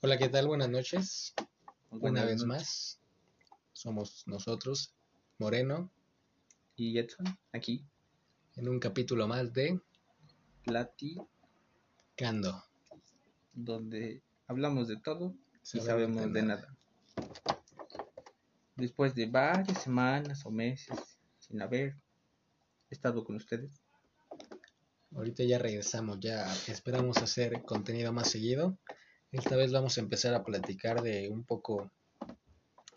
Hola, ¿qué tal? Buenas noches. Una vez noches. más, somos nosotros, Moreno, Y Jetson, aquí, en un capítulo más de Plati, Cando. donde hablamos de todo y Sabemos sabemos de de nada. Después de varias semanas o meses sin haber estado con ustedes, Ahorita ya regresamos, ya esperamos hacer contenido más seguido. Esta vez vamos a empezar a platicar de un poco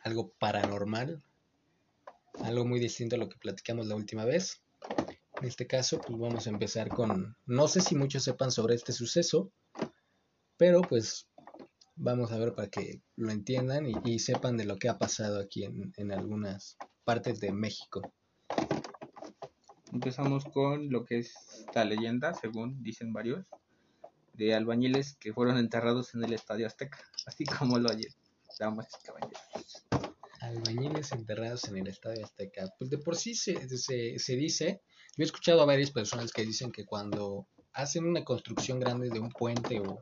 algo paranormal, algo muy distinto a lo que platicamos la última vez. En este caso, pues vamos a empezar con, no sé si muchos sepan sobre este suceso, pero pues vamos a ver para que lo entiendan y, sepan de lo que ha pasado aquí en algunas partes de México. Empezamos con lo que es la leyenda, según dicen varios, de albañiles que fueron enterrados en el Estadio Azteca, así como lo oyen, damas y caballeros. Albañiles enterrados en el Estadio Azteca. Pues de por sí se, se, se dice, yo he escuchado a varias personas que dicen que cuando hacen una construcción grande de un puente o,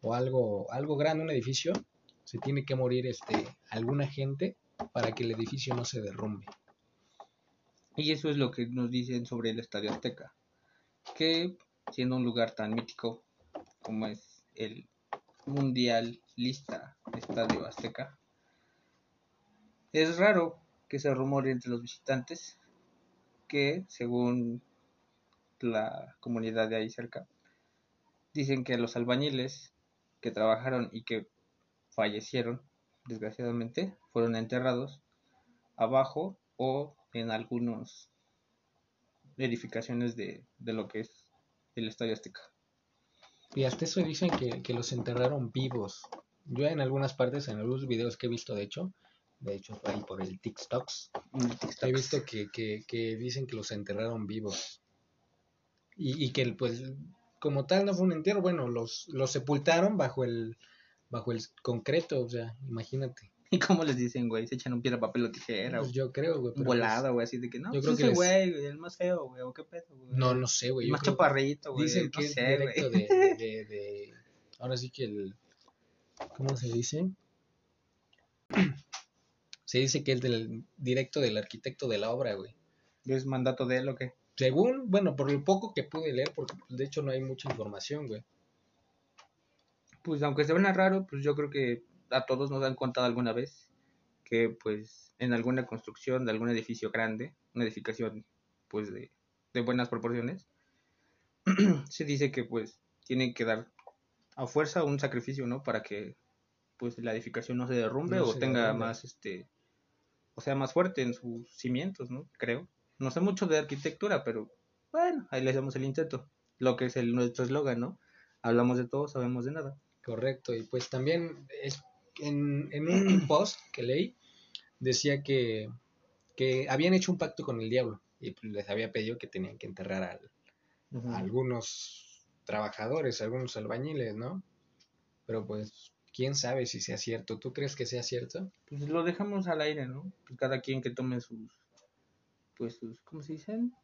o algo, algo grande, un edificio, se tiene que morir este, alguna gente para que el edificio no se derrumbe. Y eso es lo que nos dicen sobre el Estadio Azteca, que siendo un lugar tan mítico como es el mundialista Estadio Azteca, es raro que se rumore entre los visitantes que, según la comunidad de ahí cerca, dicen que los albañiles que trabajaron y que fallecieron, desgraciadamente, fueron enterrados abajo o en algunas edificaciones de, de lo que es el Estadio Azteca. Y hasta eso dicen que, que los enterraron vivos. Yo en algunas partes, en algunos videos que he visto, de hecho, de hecho ahí por el TikToks, he visto que, que, que dicen que los enterraron vivos. Y, y que pues como tal no fue un entierro, bueno, los, los sepultaron bajo el bajo el concreto, o sea, imagínate. ¿Y cómo les dicen, güey? Se echan un piedra, papel o tijera, Pues o yo creo, güey. pero, volado, güey, así de que no, yo pues creo que les- güey, el más feo, güey, o qué pedo, güey. pues, no, no sé, güey. Más chaparrito, güey. Dicen no que es sé, directo de, de, de- de- Ahora sí que el... ¿Cómo se dice? Se dice que es del directo del arquitecto de la obra, güey. ¿Es mandato de él o qué? Según, bueno, por lo poco que pude leer, porque de hecho no hay mucha información, güey. Pues aunque se vea raro, pues yo creo que a todos nos han contado alguna vez que pues en alguna construcción de algún edificio grande, una edificación pues de, de buenas proporciones, se dice que pues tienen que dar a fuerza un sacrificio, ¿no? Para que pues la edificación no se derrumbe No o se tenga derrumbe. más este o sea más fuerte en sus cimientos, ¿no? Creo. No sé mucho de arquitectura, pero bueno, ahí le hacemos el intento. Lo que es el nuestro eslogan, ¿no? Hablamos de todo, sabemos de nada. Correcto, y pues también es, en, en un post que leí decía que, que habían hecho un pacto con el diablo y pues, les había pedido que tenían que enterrar al, a algunos trabajadores, algunos albañiles, ¿no? Pero pues, quién sabe si sea cierto. ¿Tú crees que sea cierto? Pues lo dejamos al aire, ¿no? Pues cada quien que tome sus, pues sus, ¿cómo se dicen?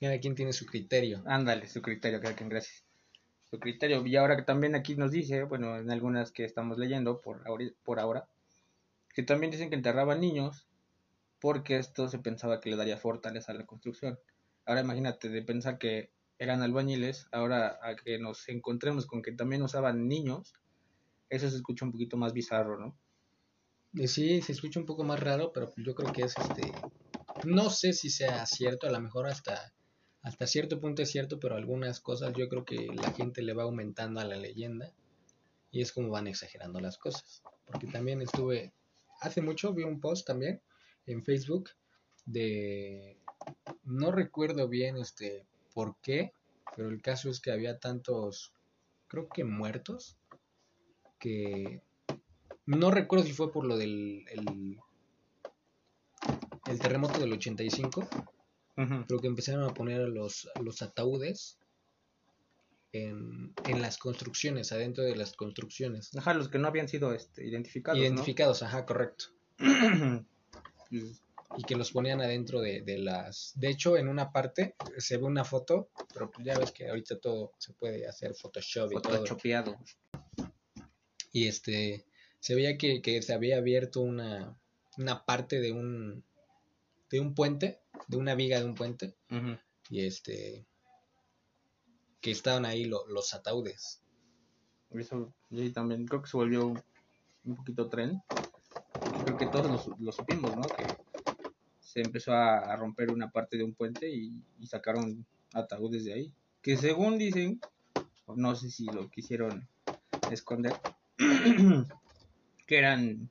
Cada quien tiene su criterio. Ándale, su criterio, cada quien, gracias. Su criterio. Y ahora que también aquí nos dice, bueno, en algunas que estamos leyendo por, por ahora, que también dicen que enterraban niños porque esto se pensaba que le daría fortaleza a la construcción. Ahora imagínate de pensar que eran albañiles, ahora a que nos encontremos con que también usaban niños, eso se escucha un poquito más bizarro, ¿no? Eh, Sí, se escucha un poco más raro, pero yo creo que es este. No sé si sea cierto, a lo mejor hasta, hasta cierto punto es cierto, pero algunas cosas yo creo que la gente le va aumentando a la leyenda y es como van exagerando las cosas. Porque también estuve, hace mucho vi un post también en Facebook de, no recuerdo bien este por qué, pero el caso es que había tantos, creo que muertos, que no recuerdo si fue por lo del el, terremoto del 85, Ujú. pero que empezaron a poner los, los ataúdes en, en las construcciones, adentro de las construcciones. Ajá, los que no habían sido este, identificados, Identificados, ajá, correcto. y que los ponían adentro de, de las... De hecho, en una parte se ve una foto, pero pues ya ves que ahorita todo se puede hacer Photoshop y todo. Photoshopeado. Y este, se veía que, que se había abierto una, una parte de un, de un puente, de una viga de un puente, y este, que estaban ahí lo- los ataúdes. Eso y también creo que se volvió un poquito tren. Creo que todos lo, supimos, ¿no? Que se empezó a, a romper una parte de un puente y, y sacaron ataúdes de ahí. Que según dicen, no sé si lo quisieron esconder, que eran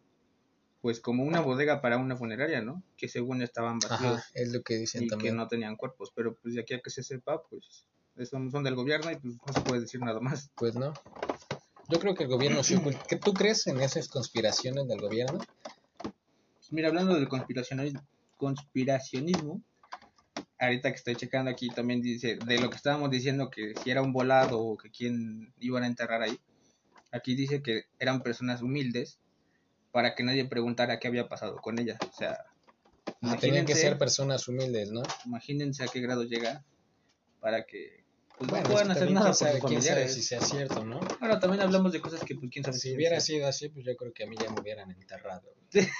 pues como una bodega para una funeraria, ¿no? Que según estaban vacíos Ajá, es lo que dicen y que no tenían cuerpos, pero pues de aquí a que se sepa, pues son, son del gobierno y pues no se puede decir nada más. Pues no. Yo creo que el gobierno sí ocult- ¿Qué ¿Tú crees en esas conspiraciones del gobierno? Pues mira, hablando del conspiracionismo, conspiracionismo, ahorita que estoy checando aquí también dice, de lo que estábamos diciendo, que si era un volado o que quién iban a enterrar ahí, aquí dice que eran personas humildes para que nadie preguntara qué había pasado con ellas. O sea, Ah, Tenían que ser personas humildes, ¿no? imagínense a qué grado llega para que pues, Bueno, no puedan hacer nada por sabe, sus quién sabe familiares. si sea cierto, ¿no? Ahora también hablamos de cosas que pues quién sabe Si si hubiera es sido así, pues yo creo que a mí ya me hubieran enterrado.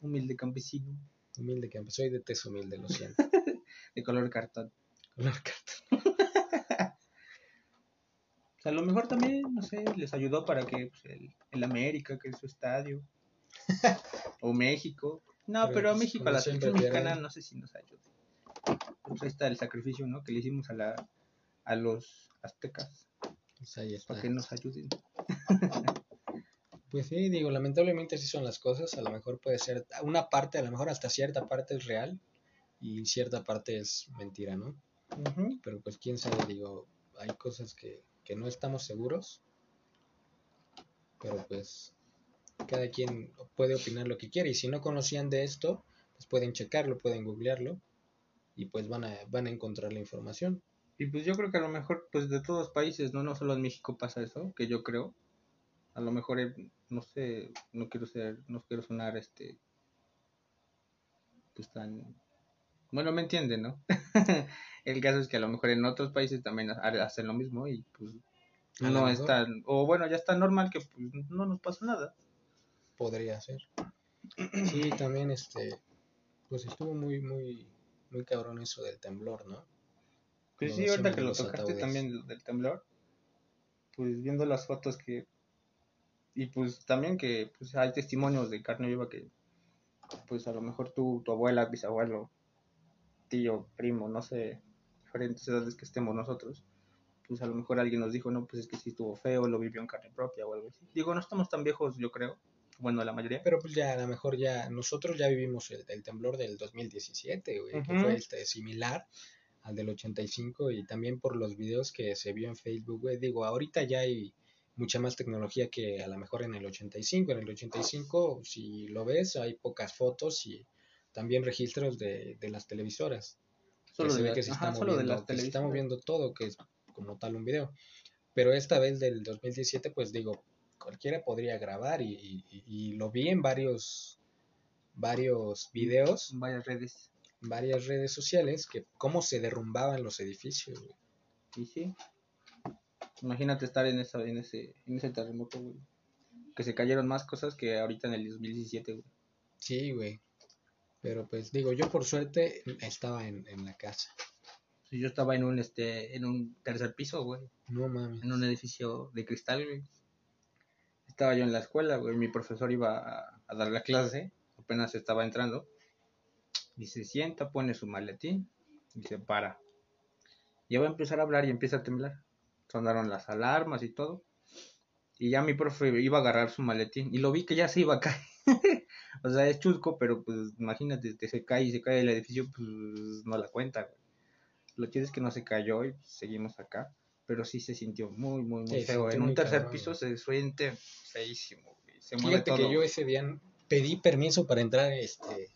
humilde campesino Humilde que soy de tez humilde, lo siento. de color cartón. Color cartón. Sea, a lo mejor también, no sé, les ayudó para que pues, el, el América, que es su estadio, o México. No, Pero, pero, a pues, México, a la selección mexicana, no sé si nos ayude. Pues ahí está el sacrificio, ¿no? Que le hicimos a, la, a los aztecas, Pues ahí está. para que nos ayuden. Pues sí, digo, lamentablemente así son las cosas. A lo mejor puede ser una parte, a lo mejor hasta cierta parte es real y cierta parte es mentira, ¿no? Pero pues quién sabe, digo, hay cosas que, que no estamos seguros. Pero pues cada quien puede opinar lo que quiere y si no conocían de esto, pues pueden checarlo, pueden googlearlo y pues van a, van a encontrar la información. Y pues yo creo que a lo mejor, pues de todos los países, no, no solo en México pasa eso, que yo creo. A lo mejor, eh, no sé, no quiero ser, no quiero sonar, este, pues tan, bueno, me entienden, ¿no? El caso es que a lo mejor en otros países también ha- hacen lo mismo y pues no mejor. es tan, o bueno, ya está normal que pues no nos pasa nada. Podría ser. Sí, también este, pues estuvo muy, muy, muy cabrón eso del temblor, ¿no? Pues sí, ahorita que lo tocaste ataúdes. también del temblor, pues viendo las fotos que y pues también que pues hay testimonios de carne viva que pues a lo mejor tú, tu abuela, bisabuelo, tío, primo, no sé, diferentes edades que estemos nosotros, pues a lo mejor alguien nos dijo, no, pues es que sí estuvo feo, lo vivió en carne propia o algo así. Digo, no estamos tan viejos, yo creo, bueno, la mayoría. Pero pues ya a lo mejor ya, nosotros ya vivimos el, el temblor del 2017, güey, que Ujú. fue este similar al del 85 y también por los videos que se vio en Facebook, güey, digo, ahorita ya hay mucha más tecnología que a lo mejor en el 85, en el 85 si lo ves hay pocas fotos y también registros de, de las televisoras. Solo que se de ve las- que se ajá, está solo de moviendo, las que se está moviendo todo, que es como tal un video. Pero esta vez del 2017, pues digo, cualquiera podría grabar y, y- y- y lo vi en varios, varios videos, En varias redes. en varias redes sociales, que cómo se derrumbaban los edificios, güey. Y sí. Imagínate estar en esa, en ese, en ese terremoto, güey. Que se cayeron más cosas que ahorita en el 2017, güey. Sí, güey. Pero pues digo, yo por suerte estaba en, en la casa. Sí, Yo estaba en un este, en un tercer piso, güey. No mames. En un edificio de cristal, güey. Estaba yo en la escuela, güey. Mi profesor iba a, a dar la clase. Apenas estaba entrando. Y se sienta, pone su maletín y se para. Ya va a empezar a hablar y empieza a temblar. Sonaron las alarmas y todo. Y ya mi profe iba a agarrar su maletín. Y lo vi que ya se iba a caer. o sea, es chusco, pero pues imagínate, que se cae y se cae el edificio, pues no la cuenta, güey. Lo chido es que no se cayó y seguimos acá. Pero sí se sintió muy, muy, muy Sí, feo. En un tercer cabrón, piso güey. se siente feísimo, güey. Se mueve Fíjate todo. que yo ese día pedí permiso para entrar este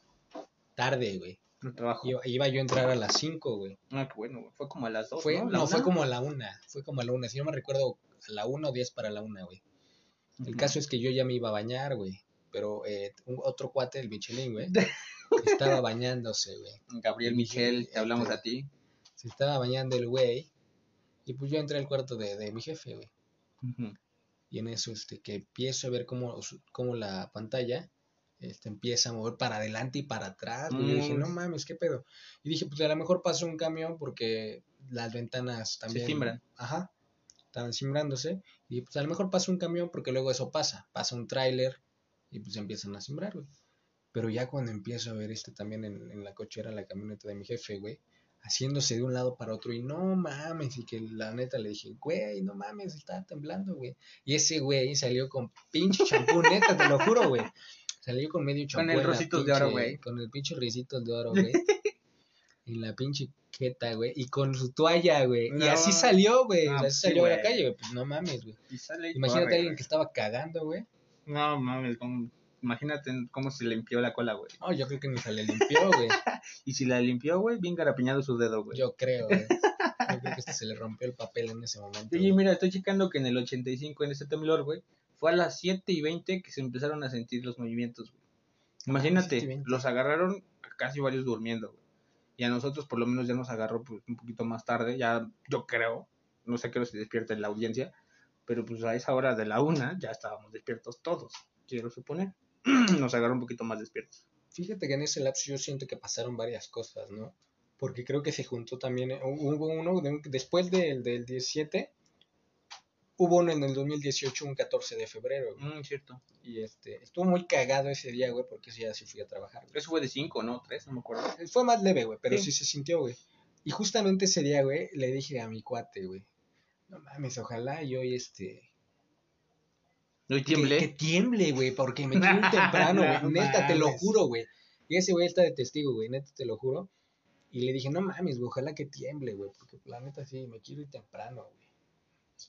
tarde, güey. El trabajo. Iba, iba yo a entrar a las 5, güey. Ah, qué bueno, güey. Fue como a las dos, Fue, ¿no? no, ¿La fue como a la una, fue como a la una, si no me recuerdo, a la una o diez para la una, güey. El caso es que yo ya me iba a bañar, güey. Pero eh, un- otro cuate, el Michelin, güey, estaba bañándose, güey. Gabriel Michel, te hablamos Este- a ti. Se estaba bañando el güey. Y pues yo entré al cuarto de, de mi jefe, güey. Y en eso, este, que empiezo a ver cómo, la pantalla este, empieza a mover para adelante y para atrás. Yo dije, Mm. no mames, ¿qué pedo? Y dije, pues a lo mejor pasó un camión porque las ventanas también. cimbran. Ajá. Estaban cimbrándose. Y dije, pues a lo mejor pasó un camión porque luego eso pasa. Pasa un tráiler y pues empiezan a cimbrar, güey. Pero ya cuando empiezo a ver este también en, en la cochera, la camioneta de mi jefe, güey, haciéndose de un lado para otro y no mames, y que la neta le dije, güey, no mames, estaba temblando, güey. Y ese güey salió con pinche champú, neta, te lo juro, güey. Salió con medio champú. el en la rositos de oro, güey. Con el pinche risitos de oro, güey. en la pinche jeta, güey. Y con su toalla, güey. y así salió, güey. Así sí, salió a la calle, güey. Pues no mames, güey. Imagínate a alguien que estaba cagando, güey. No mames, como- imagínate cómo se limpió la cola, güey. No, yo creo que ni se le limpió, güey. Y si la limpió, güey, bien garapiñado su dedo, güey. Yo creo, güey. Yo creo que se le rompió el papel en ese momento. Oye, mira, estoy checando que en el 85, en ese temblor, güey, fue a las 7 y 20 que se empezaron a sentir los movimientos, güey. Imagínate, 7 y 20. los agarraron casi varios durmiendo, güey. Y a nosotros por lo menos ya nos agarró pues, un poquito más tarde, ya yo creo, no sé qué hora se despierta en la audiencia, pero pues a esa hora de la una ya estábamos despiertos todos, quiero suponer. nos agarró un poquito más despiertos. Fíjate que en ese lapso yo siento que pasaron varias cosas, ¿no? Porque creo que se juntó también, eh, hubo uno, de un- después del, del 17, hubo uno en el 2018, un 14 de febrero, güey. Mm, cierto. Y este, estuvo muy cagado ese día, güey, porque ese día sí fui a trabajar, güey. Eso fue de 5, ¿no? 3, no me acuerdo. Fue más leve, güey, pero Sí. sí. se sintió, güey. Y justamente ese día, güey, le dije a mi cuate, güey, no mames, ojalá y hoy, este, ¿No que, tiemble? que tiemble, güey, porque me quiero ir temprano, güey. No neta, te lo juro, güey. Y ese güey está de testigo, güey, neta, te lo juro. Y le dije, no mames, güey, ojalá que tiemble, güey, porque la neta sí, me quiero ir temprano, güey.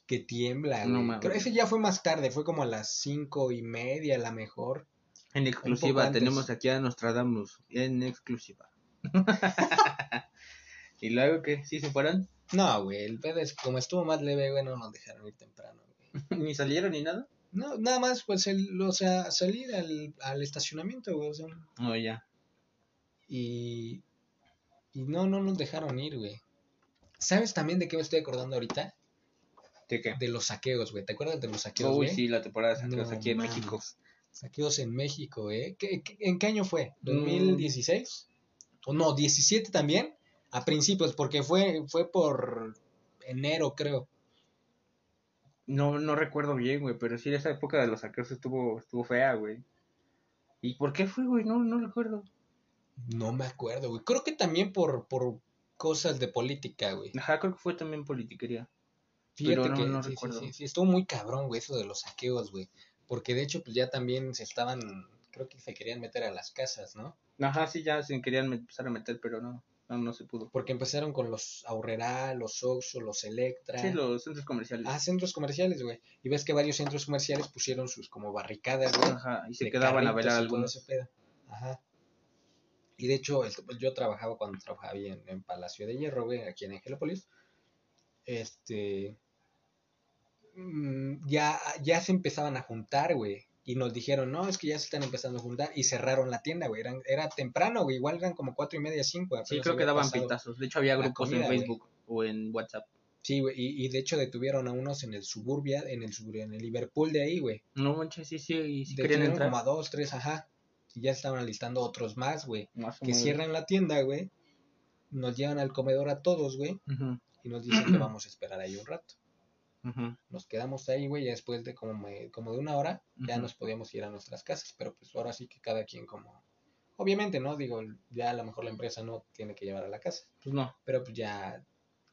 Que tiembla, No güey. mames. Creo ese ya fue más tarde, fue como a las cinco y media, a la mejor. En exclusiva tenemos aquí a Nostradamus. En exclusiva. ¿Y luego qué? ¿Sí se fueron? No, güey, el pedo es, como estuvo más leve, güey, no nos dejaron ir temprano, güey. ¿Ni salieron ni nada? No, nada más, pues, el, o sea, salir al, al estacionamiento, güey, o sea, No, ya. y, y no, no nos dejaron ir, güey. ¿Sabes también de qué me estoy acordando ahorita? ¿De qué? De los saqueos, güey. ¿Te acuerdas de los saqueos, Uy, güey? sí, la temporada de saqueos No aquí en mames. México. Saqueos en México, ¿eh? ¿Qué, qué- en qué año fue? Mm. ¿2016? O no, 17 también. A principios, porque fue, fue por enero, creo. No, no recuerdo bien, güey, pero sí, esa época de los saqueos estuvo, estuvo fea, güey. ¿Y por qué fue, güey? No, no recuerdo. No me acuerdo, güey. Creo que también por, por cosas de política, güey. Ajá, creo que fue también politiquería. Fíjate Pero que no sí, sí, recuerdo. sí, sí, estuvo muy cabrón, güey, eso de los saqueos, güey. Porque de hecho, pues ya también se estaban, creo que se querían meter a las casas, ¿no? Ajá, sí, ya se querían empezar a meter, pero no, no, no se pudo. Porque empezaron con los Aurrera, los Oxxo, los Electra. Sí, los centros comerciales. Ah, centros comerciales, güey. Y ves que varios centros comerciales pusieron sus como barricadas, güey. Ajá, y se quedaban a velar algunos. ese pedo. Ajá. Y de hecho, pues, yo trabajaba cuando trabajaba en, en Palacio de Hierro, güey, aquí en Angelópolis. Este. mm, Ya, ya se empezaban a juntar, güey. Y nos dijeron, no, es que ya se están empezando a juntar. Y cerraron la tienda, güey. Eran, era temprano, güey. Igual eran como cuatro y media, cinco. Sí, creo que daban pintazos. De hecho, había grupos comida, en güey. Facebook o en WhatsApp. Sí, güey. Y, y de hecho detuvieron a unos en el Suburbia, en el, Suburbia, en el Liverpool de ahí, güey. No manches, sí, sí, y querían entrar. como a dos, tres, ajá. Y ya estaban alistando otros más, güey. Más que menos. cierran la tienda, güey. Nos llevan al comedor a todos, güey. Y nos dicen que vamos a esperar ahí un rato. Nos quedamos ahí, güey. Y después de como, de una hora, ya nos podíamos ir a nuestras casas. Pero pues ahora sí que cada quien como... Obviamente, ¿no? Digo, ya a lo mejor la empresa no tiene que llevar a la casa. Pues no. Pero pues ya...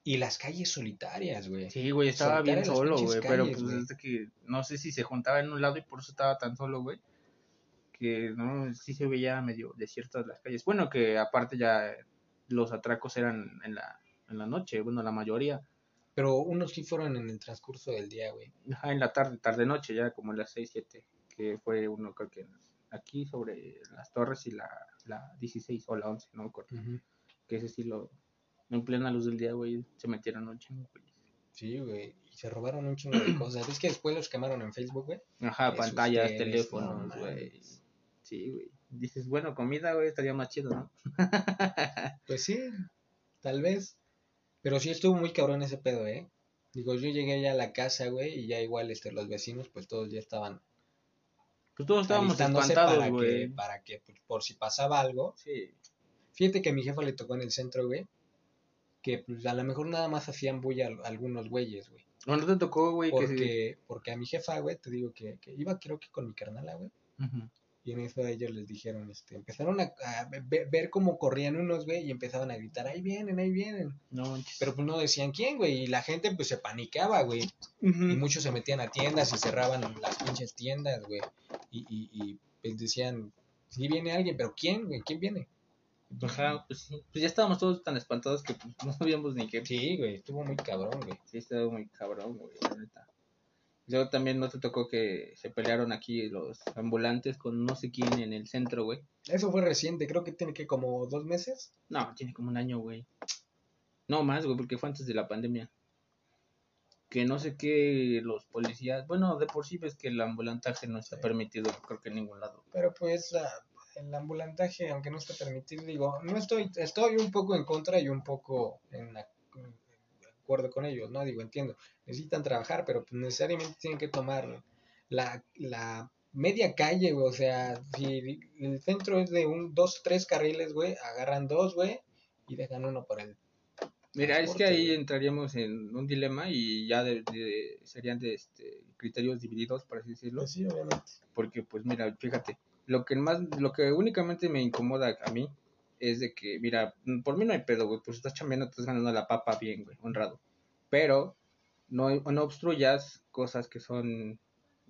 Y las calles solitarias, güey. Sí, güey, estaba bien solo, güey. Pero pues que no sé si se juntaba en un lado y por eso estaba tan solo, güey. Que no, sí se veía medio desiertas las calles. Bueno, que aparte ya los atracos eran en la, en la noche, bueno, la mayoría. Pero unos sí fueron en el transcurso del día, güey. Ajá, en la tarde, tarde-noche, ya como en las 6, 7. Que fue uno, creo que aquí sobre las torres y la, la 16 o la 11, no me acuerdo. Ujú. Que ese sí lo. En plena luz del día, güey, se metieron un chingo, güey. Sí, güey. Y se robaron un chingo de cosas. Es que después los quemaron en Facebook, güey. Ajá, Esos pantallas, teléfonos, no güey. sí, güey. Dices, bueno, comida, güey, estaría más chido, ¿no? Pues sí, tal vez. Pero sí estuvo muy cabrón ese pedo, ¿eh? Digo, yo llegué ya a la casa, güey, y ya igual este, los vecinos, pues todos ya estaban Pues todos estábamos espantados, para que, para que, pues, por si pasaba algo. Sí. Fíjate que a mi jefa le tocó en el centro, güey, que pues a lo mejor nada más hacían bulla al- algunos güeyes, güey. ¿No no te tocó, güey? que se- Porque, porque a mi jefa, güey, te digo que, que iba creo que con mi carnala, güey. Ujú. Y en eso ellos les dijeron, este, empezaron a, a ve- ver cómo corrían unos, güey, y empezaban a gritar, ahí vienen, ahí vienen. No. Pero pues no decían quién, güey, y la gente pues se panicaba, güey. Y muchos se metían a tiendas y cerraban las pinches tiendas, güey. Y, y, y pues decían, sí viene alguien, pero ¿quién, güey? ¿Quién viene? Ajá, pues. Pues ya estábamos todos tan espantados que pues, no sabíamos ni qué. Sí, güey, estuvo muy cabrón, güey. Sí, estaba muy cabrón, güey, la neta. Luego también no te tocó que se pelearon aquí los ambulantes con no sé quién en el centro, güey. Eso fue reciente, creo que tiene que como dos meses. No, tiene como un año, güey. No más, güey, porque fue antes de la pandemia. Que no sé qué los policías. Bueno, de por sí ves que el ambulantaje no está Sí. permitido, creo que en ningún lado. Pero pues ah, el ambulantaje, aunque no está permitido, digo, no estoy, estoy un poco en contra y un poco en, en acuerdo con ellos, ¿no? Digo, entiendo, necesitan trabajar, pero pues necesariamente tienen que tomar la, la media calle, güey, o sea, si el centro es de un, dos, tres carriles, güey, agarran dos, güey, y dejan uno por el... Mira, es que ahí entraríamos en un dilema y ya de, de- serían de este, criterios divididos, por así decirlo. Sí, obviamente. Porque, pues mira, fíjate, lo que más, lo que únicamente me incomoda a mí es de que, mira, por mí no hay pedo, güey, pues estás chambeando, estás ganando la papa bien, güey, honrado. Pero no, no obstruyas cosas que son,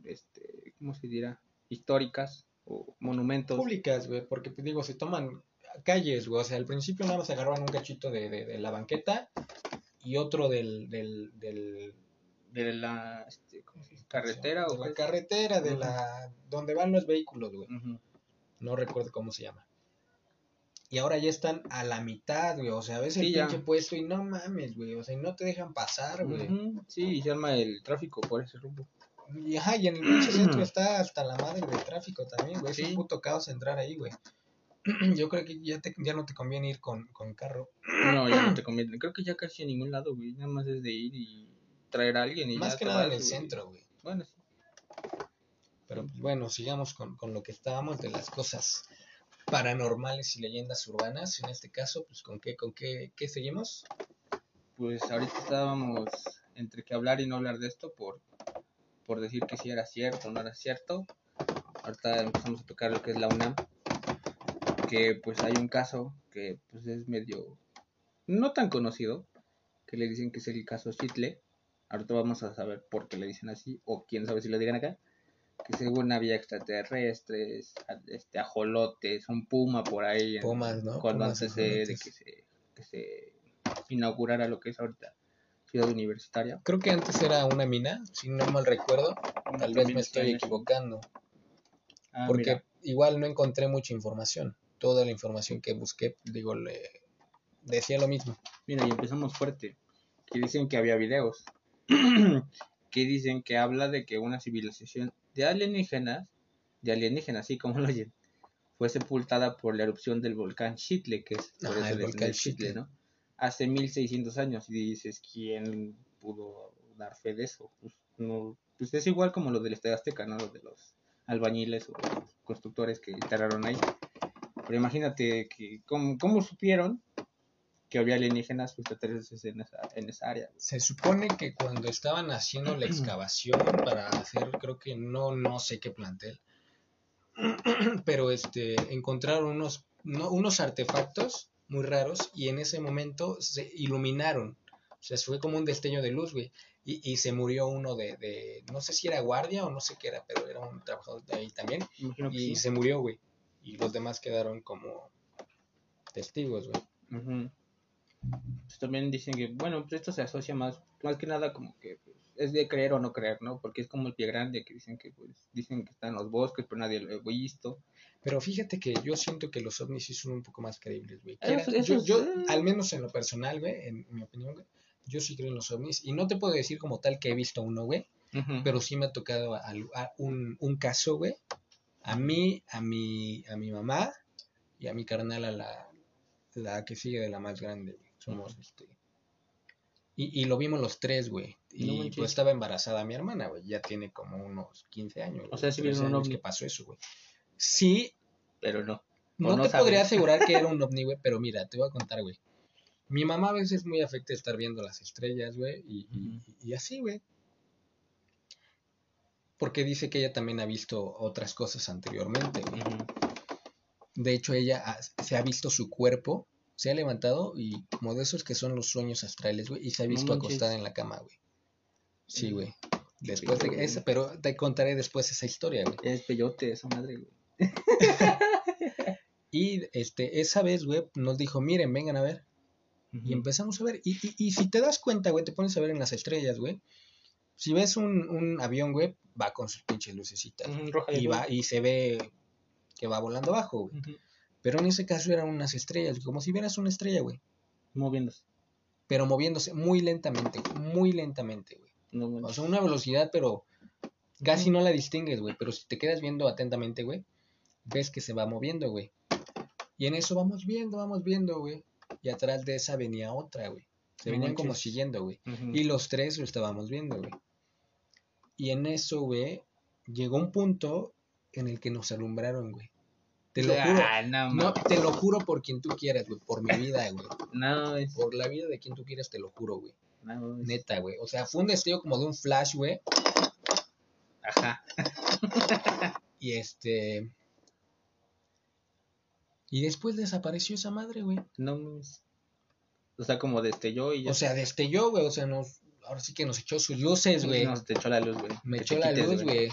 este, ¿cómo se dirá? Históricas o monumentos. Públicas, güey, porque digo, se toman calles, güey, o sea, al principio nada más agarraban un cachito de, de, de la banqueta y otro del, del, del De la, este, ¿cómo se dice? ¿Carretera de o la qué? carretera, de la donde van los vehículos, güey. No recuerdo cómo se llama. Y ahora ya están a la mitad, güey. O sea, ves el Sí, ya. pinche puesto y no mames, güey. O sea, y no te dejan pasar, güey. Sí, y se arma el tráfico por ese rumbo. Y ajá, y en el pinche centro está hasta la madre del tráfico también, güey. Es un puto caos entrar ahí, güey. Yo creo que ya, te, ya no te conviene ir con, con carro. No, ya no te conviene. Creo que ya casi en ningún lado, güey. Nada más es de ir y traer a alguien y Más ya que nada en el güey. centro, güey. Bueno, sí. Pero pues, bueno, sigamos con, con lo que estábamos de las cosas paranormales y leyendas urbanas. En este caso, pues con qué, con qué, qué seguimos. Pues ahorita estábamos entre que hablar y no hablar de esto por, por decir que si era cierto o no era cierto. Ahorita empezamos a tocar lo que es la UNAM. Que pues hay un caso que pues es medio no tan conocido. Que le dicen que es el caso Chitle. Ahorita vamos a saber por qué le dicen así. O quién sabe si lo digan acá. Que según había extraterrestres, este ajolotes, un puma por ahí. en- Pumas, ¿no? cuando Pumas, antes de, de que, se, que se inaugurara lo que es ahorita Ciudad Universitaria. Creo que antes era una mina, si no mal recuerdo. Tal vez me estoy equivocando. Ah, Porque mira, igual no encontré mucha información. Toda la información que busqué, digo, le decía lo mismo. mira, y empezamos fuerte. Que dicen que había videos. que dicen que habla de que una civilización de alienígenas, de alienígenas, así como lo oyen, fue sepultada por la erupción del volcán Chitle, que es por el volcán Chitle. ¿no? Hace 1600 años. Y dices, ¿quién pudo dar fe de eso? Pues, no, pues es igual como lo del Estadio Azteca, ¿no? Lo de los albañiles o los constructores que instalaron ahí. Pero imagínate que cómo, cómo supieron que había alienígenas extraterrestres en esa, en esa área. Se supone que cuando estaban haciendo la excavación para hacer, creo que no, no sé qué plantel, pero este, encontraron unos, no- unos artefactos muy raros y en ese momento se iluminaron. O sea, fue como un destello de luz, güey. Y, y se murió uno de, de, no sé si era guardia o no sé qué era, pero era un trabajador de ahí también. Imagino Y sí. se murió, güey. Y los demás quedaron como testigos, güey. Pues también dicen que, bueno, pues esto se asocia más, más que nada como que pues, es de creer o no creer, ¿no? Porque es como el pie grande que dicen que, pues, dicen que está en los bosques, pero nadie lo ha visto. Pero fíjate que yo siento que los ovnis sí son un poco más creíbles, güey. Eso- Quiera- eso yo, al menos en lo personal, güey, en mi opinión, güey, Yo sí creo en los ovnis. Y no te puedo decir como tal que he visto uno, güey. Pero sí me ha tocado a- a un, un caso, güey. A mí, a mi, a mi mamá y a mi carnal, a la, la que sigue de la más grande, güey. Somos, este... Y, y lo vimos los tres, güey. Y No pues estaba embarazada mi hermana, güey. Ya tiene como unos 15 años. O sea, 13 vieron un ovni. que pasó eso, güey. Sí, Pero no. no, no te sabes. podría asegurar que era un ovni, güey, pero mira, te voy a contar, güey. Mi mamá a veces es muy afecta estar viendo las estrellas, güey, y, y- así, güey. Porque dice que ella también ha visto otras cosas anteriormente, güey. De hecho, ella ha- se ha visto su cuerpo, se ha levantado y como de esos que son los sueños astrales, güey, y se ha visto acostada en la cama, güey. Sí, güey. Después de esa, pero te contaré después esa historia, güey. Es peyote esa madre, güey. Y este, esa vez, güey, nos dijo, miren, vengan a ver. Y empezamos a ver. Y, y, y si te das cuenta, güey, te pones a ver en las estrellas, güey. Si ves un, un avión, güey, va con sus pinches lucecitas. Ujú, roja y Y, va, y se ve que va volando abajo, güey. Pero en ese caso eran unas estrellas, como si vieras una estrella, güey. Moviéndose. Pero moviéndose muy lentamente, muy lentamente, güey. No O sea, una velocidad, pero casi no la distingues, güey. Pero si te quedas viendo atentamente, güey, ves que se va moviendo, güey. Y en eso vamos viendo, vamos viendo, güey. Y atrás de esa venía otra, güey. Se No venían como siguiendo, güey. Y los tres lo estábamos viendo, güey. Y en eso, güey, llegó un punto en el que nos alumbraron, güey. Te lo juro. Ah, no, te lo juro por quien tú quieras, güey. Por mi vida, güey. No, es... Por la vida de quien tú quieras, te lo juro, güey. no, es- Neta, güey. O sea, fue un destello como de un flash, güey. Ajá. Y este. Y después desapareció esa madre, güey. No, O sea, como destelló y ya. O sea, destelló, güey. O sea, nos. Ahora sí que nos echó sus luces, güey. Nos te echó la luz, güey. Me Que echó la quites, luz, güey.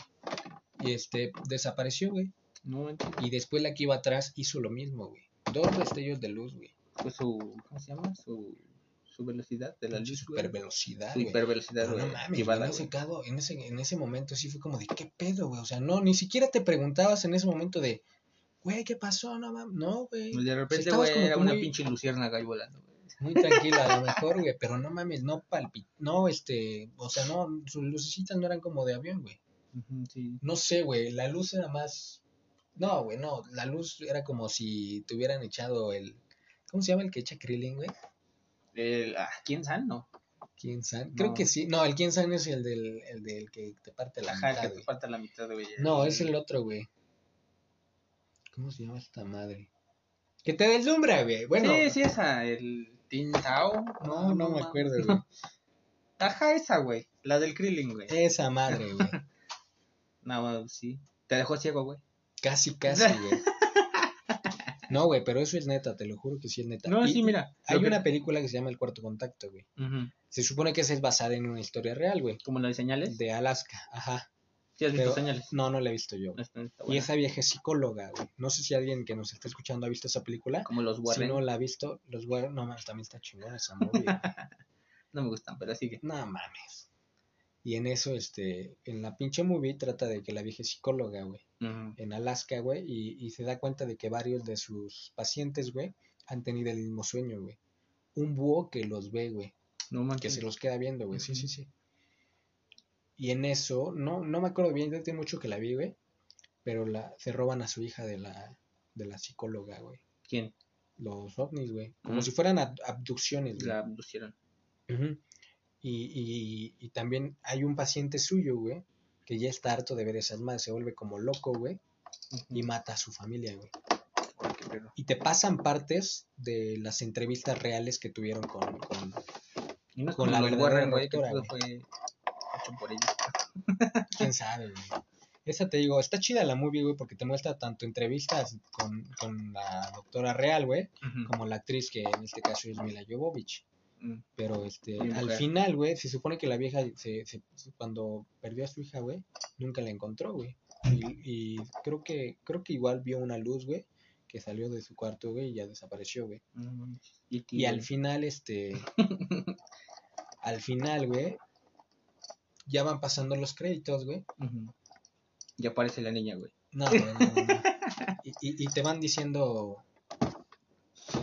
Y este, desapareció, güey. No. Y después la que iba atrás hizo lo mismo, güey. Dos destellos de luz, güey. Fue su. ¿Cómo se llama? Su. Su velocidad de la luz. Super velocidad, Su Pero güey. no mames, en, ese cado- en, ese, en ese momento sí fue como de, ¿qué pedo, güey? O sea, no, ni siquiera te preguntabas en ese momento de, güey, ¿qué pasó? No mames, no, güey. Pues de repente, güey, era una muy- pinche luciérnaga ahí volando, güey. Muy tranquila, a lo mejor, güey, pero no mames, no palpit, no, este, o sea, no, sus lucecitas no eran como de avión, güey. Sí. No sé, güey, la luz era más, no, güey, no, la luz era como si te hubieran echado el, ¿cómo se llama el que echa Krillin, güey? El, ah, ¿Quién sabe? No. ¿Quién sabe? Creo No. que sí, no, el quién sabe es el del, el del que te parte la Ajá, el mitad, que te güey. falta la mitad, güey. No, es el otro, güey. ¿Cómo se llama esta madre? Que te deslumbra, güey. Bueno, Sí, sí, esa. El Tintao. no, no me mames. acuerdo, güey. Ajá, esa, güey. La del Krillin, güey. Esa madre, güey. No, sí. Te dejó ciego, güey. Casi, casi, güey. No, güey, pero eso es neta, te lo juro que sí es neta. No, Y sí, mira. Hay que- una película que se llama El Cuarto Contacto, güey. Se supone que esa es basada en una historia real, güey. Como la de señales. De Alaska, ajá. Sí, has visto Pero- señales. No, no la he visto yo. Y esa vieja es psicóloga, güey. No sé si alguien que nos está escuchando ha visto esa película. Como los Si Warren. no la ha visto, los Warren, no mames, también está chingona esa movie. No me gustan, pero sigue. No mames. Y en eso, este, en la pinche movie trata de que la vieja es psicóloga, güey, En Alaska, güey, y, y se da cuenta de que varios de sus pacientes, güey, han tenido el mismo sueño, güey. Un búho que los ve, güey, No que manches. se los queda viendo, güey, sí, sí, sí. Y en eso, no, no me acuerdo bien, ya tiene mucho que la vi, güey, pero la, se roban a su hija de la, de la psicóloga, güey. ¿Quién? Los ovnis, güey, como si fueran ab- abducciones, güey. La abducieron. Y, y, y también hay un paciente suyo, güey, que ya está harto de ver esas madres, se vuelve como loco, güey, y mata a su familia, güey. Y te pasan partes de las entrevistas reales que tuvieron con... con- no Con la verdadera güey, que todo fue hecho por ellos. ¿Quién sabe, güey? Esa te digo, está chida la movie, güey, porque te muestra tanto entrevistas con, con la doctora real, güey, como la actriz que en este caso es Mila Jovovich. Pero este, al final, güey, se supone que la vieja, se, se- cuando perdió a su hija, güey, nunca la encontró, güey. Y, y creo que creo que igual vio una luz, güey, que salió de su cuarto, güey, y ya desapareció, güey. Y, Y al final, este, al final, güey, ya van pasando los créditos, güey. Ujú. Ya aparece la niña, güey. No, no, no, no. Y, y- y te van diciendo,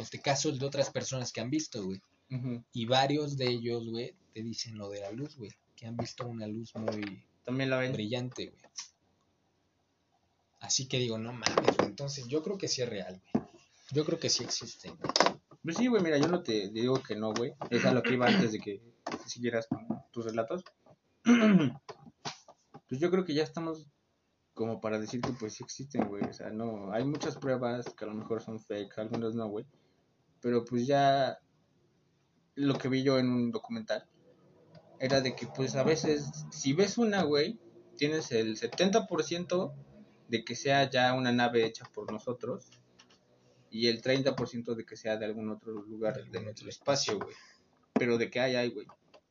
este, casos de otras personas que han visto, güey. Y varios de ellos, güey, te dicen lo de la luz, güey. Que han visto una luz muy También la ven. brillante, güey. Así que digo, no mames, güey. Entonces yo creo que sí es real, güey. Yo creo que sí existen, güey. Pues sí, güey, mira, yo no te digo que no, güey. Es a lo que iba antes de que siguieras con tus relatos. pues yo creo que ya estamos como para decir que pues sí existen, güey. O sea, no, hay muchas pruebas que a lo mejor son fake, algunas no, güey. Pero pues ya lo que vi yo en un documental era de que pues a veces si ves una, güey, tienes el 70% de que sea ya una nave hecha por nosotros y el 30% de que sea de algún otro lugar De otro espacio, güey. Pero de que hay, hay, güey.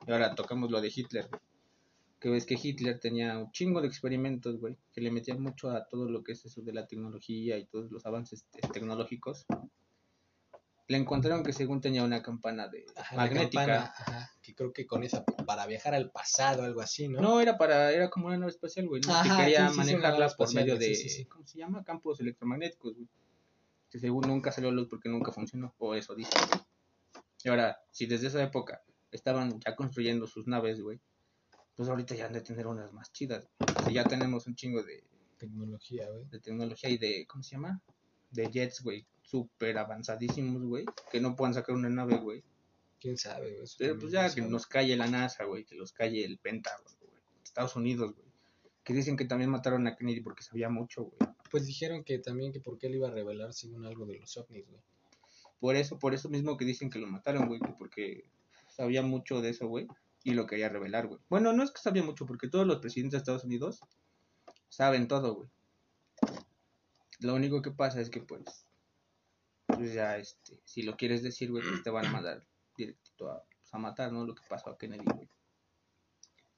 Y ahora tocamos lo de Hitler. Que ves que Hitler tenía un chingo de experimentos, güey, que le metían mucho a todo lo que es eso de la tecnología y todos los avances tecnológicos. Le encontraron que según tenía una campana de Ajá, magnética. campana, ajá, que creo que con esa, para viajar al pasado, algo así, ¿no? No, era para, era como una nave espacial, güey, ¿no? Ajá, que quería sí, sí, sí, manejarla nave por medio de, sí, sí, sí. ¿cómo se llama? Campos electromagnéticos, güey. Que según nunca salió a luz porque nunca funcionó, o eso dice, güey. Y ahora, si desde esa época estaban ya construyendo sus naves, güey, pues ahorita ya han de tener unas más chidas. güey. Si ya tenemos un chingo de, Tecnología, güey. de tecnología y de, ¿cómo se llama? De jets, güey, súper avanzadísimos, güey, que no puedan sacar una nave, güey. ¿Quién sabe, güey? Pero pues ya que nos calle la NASA, güey, que los calle el Pentágono, güey. Estados Unidos, güey. Que dicen que también mataron a Kennedy porque sabía mucho, güey. Pues dijeron que también que por qué él iba a revelar según algo de los ovnis, güey. Por eso, por eso mismo que dicen que lo mataron, güey, que porque sabía mucho de eso, güey, y lo quería revelar, güey. Bueno, no es que sabía mucho, porque todos los presidentes de Estados Unidos saben todo, güey. Lo único que pasa es que, pues, pues ya, este, si lo quieres decir, güey, pues te van a mandar directito a, pues, a matar, ¿no? Lo que pasó a Kennedy, güey.